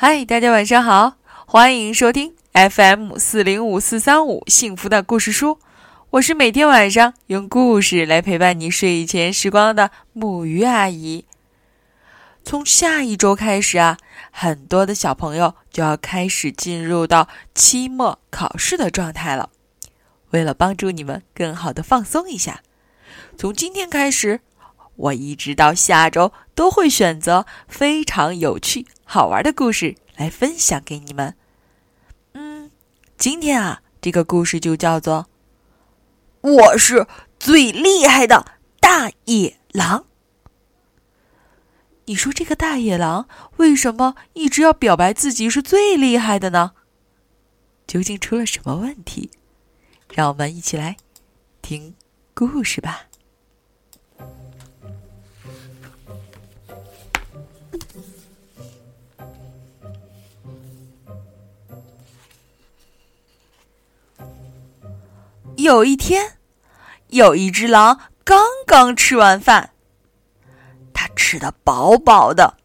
嗨，大家晚上好，欢迎收听 FM 四零五四三五幸福的故事书。我是每天晚上用故事来陪伴你睡前时光的木鱼阿姨。从下一周开始啊，很多的小朋友就要开始进入到期末考试的状态了。为了帮助你们更好的放松一下，从今天开始，我一直到下周都会选择非常有趣。好玩的故事来分享给你们。嗯，今天啊，这个故事就叫做“我是最厉害的大野狼”。你说这个大野狼为什么一直要表白自己是最厉害的呢？究竟出了什么问题？让我们一起来听故事吧。有一天，有一只狼刚刚吃完饭，它吃的饱饱的，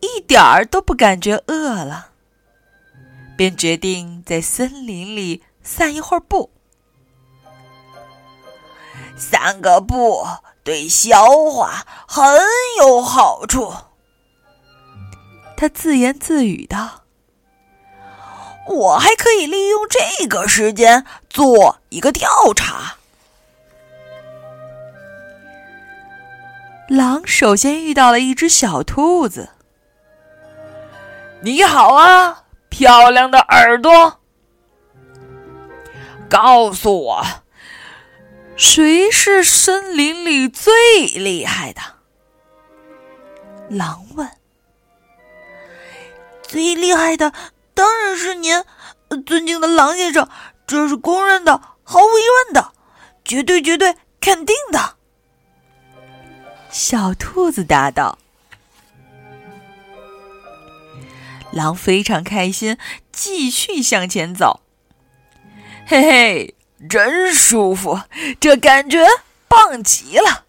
一点儿都不感觉饿了，便决定在森林里散一会儿步。散个步对消化很有好处，他自言自语道。我还可以利用这个时间做一个调查。狼首先遇到了一只小兔子。你好啊，漂亮的耳朵！告诉我，谁是森林里最厉害的？狼问。最厉害的。当然是您，尊敬的狼先生，这是公认的，毫无疑问的，绝对绝对肯定的。小兔子答道。狼非常开心，继续向前走。嘿嘿，真舒服，这感觉棒极了。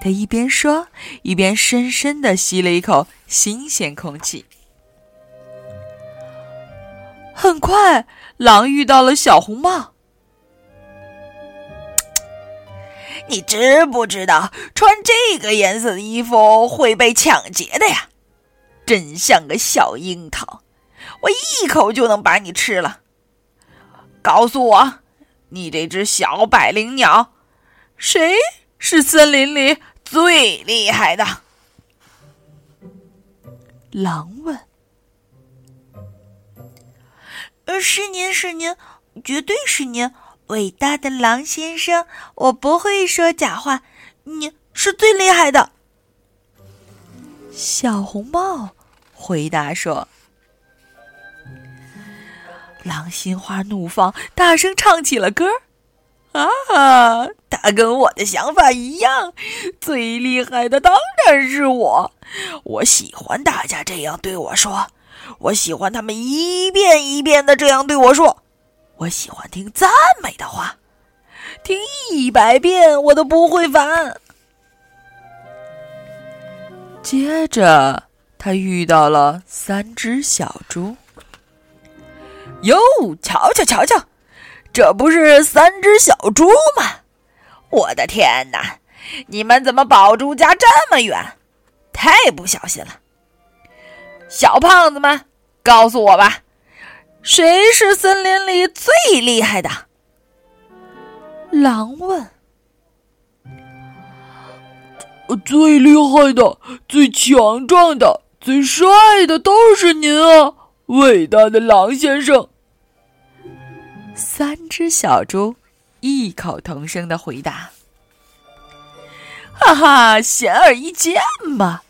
他一边说，一边深深的吸了一口新鲜空气。很快，狼遇到了小红帽。你知不知道穿这个颜色的衣服会被抢劫的呀？真像个小樱桃，我一口就能把你吃了。告诉我，你这只小百灵鸟，谁是森林里最厉害的？狼问。呃是您，是您，绝对是您，伟大的狼先生！我不会说假话，你是最厉害的。小红帽回答说：“狼心花怒放，大声唱起了歌儿。啊，他跟我的想法一样，最厉害的当然是我。我喜欢大家这样对我说。”我喜欢他们一遍一遍的这样对我说，我喜欢听赞美的话，听一百遍我都不会烦。接着，他遇到了三只小猪。哟，瞧瞧瞧瞧，这不是三只小猪吗？我的天哪，你们怎么宝珠家这么远？太不小心了。小胖子们，告诉我吧，谁是森林里最厉害的？狼问。最厉害的、最强壮的、最帅的都是您啊，伟大的狼先生！三只小猪异口同声的回答：“哈哈，显而易见嘛。”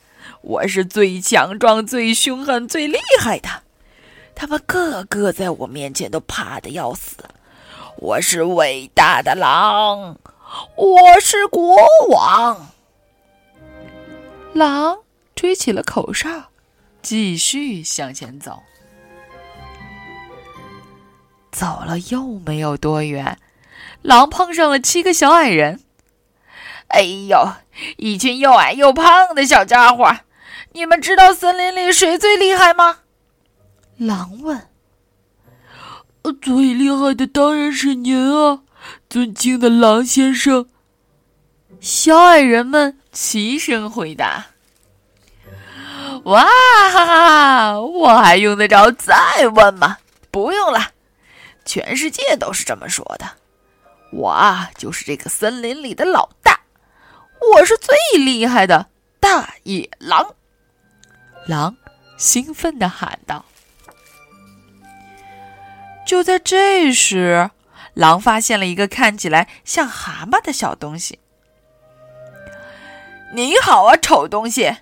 我是最强壮、最凶狠、最厉害的，他们个个在我面前都怕的要死。我是伟大的狼，我是国王。狼吹起了口哨，继续向前走。走了又没有多远，狼碰上了七个小矮人。哎呦，一群又矮又胖的小家伙！你们知道森林里谁最厉害吗？狼问。最厉害的当然是您啊，尊敬的狼先生。小矮人们齐声回答。哇哈哈！我还用得着再问吗？不用了，全世界都是这么说的。我啊，就是这个森林里的老大，我是最厉害的大野狼。狼兴奋地喊道。就在这时，狼发现了一个看起来像蛤蟆的小东西。你好啊，丑东西！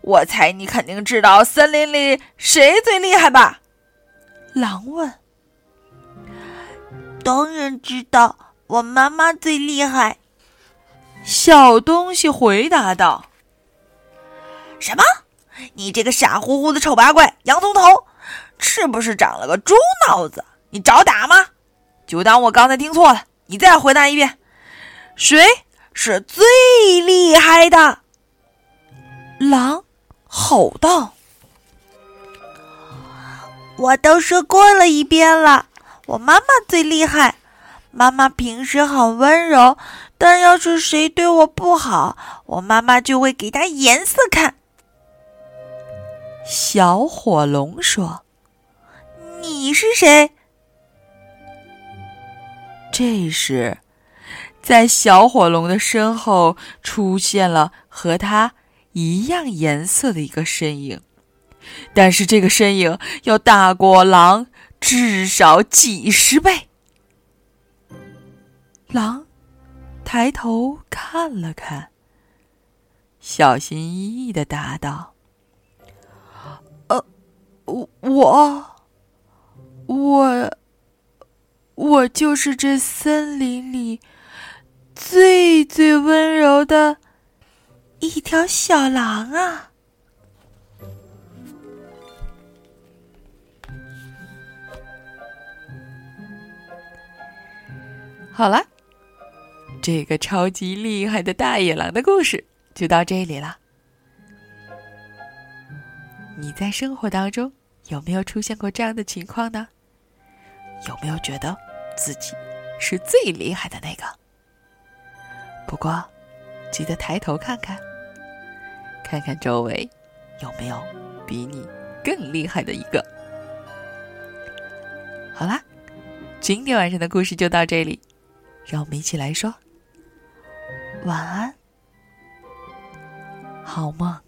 我猜你肯定知道森林里谁最厉害吧？狼问。当然知道，我妈妈最厉害。小东西回答道。什么？你这个傻乎乎的丑八怪，洋葱头，是不是长了个猪脑子？你找打吗？就当我刚才听错了。你再回答一遍，谁是最厉害的？狼吼道：“我都说过了一遍了，我妈妈最厉害。妈妈平时很温柔，但要是谁对我不好，我妈妈就会给他颜色看。”小火龙说：“你是谁？”这时，在小火龙的身后出现了和他一样颜色的一个身影，但是这个身影要大过狼至少几十倍。狼抬头看了看，小心翼翼的答道：“，我我我。”我就是这森林里最最温柔的一条小狼啊！好了，这个超级厉害的大野狼的故事就到这里了。你在生活当中有没有出现过这样的情况呢？有没有觉得？自己是最厉害的那个，不过记得抬头看看，看看周围有没有比你更厉害的一个。好啦，今天晚上的故事就到这里，让我们一起来说晚安，好梦。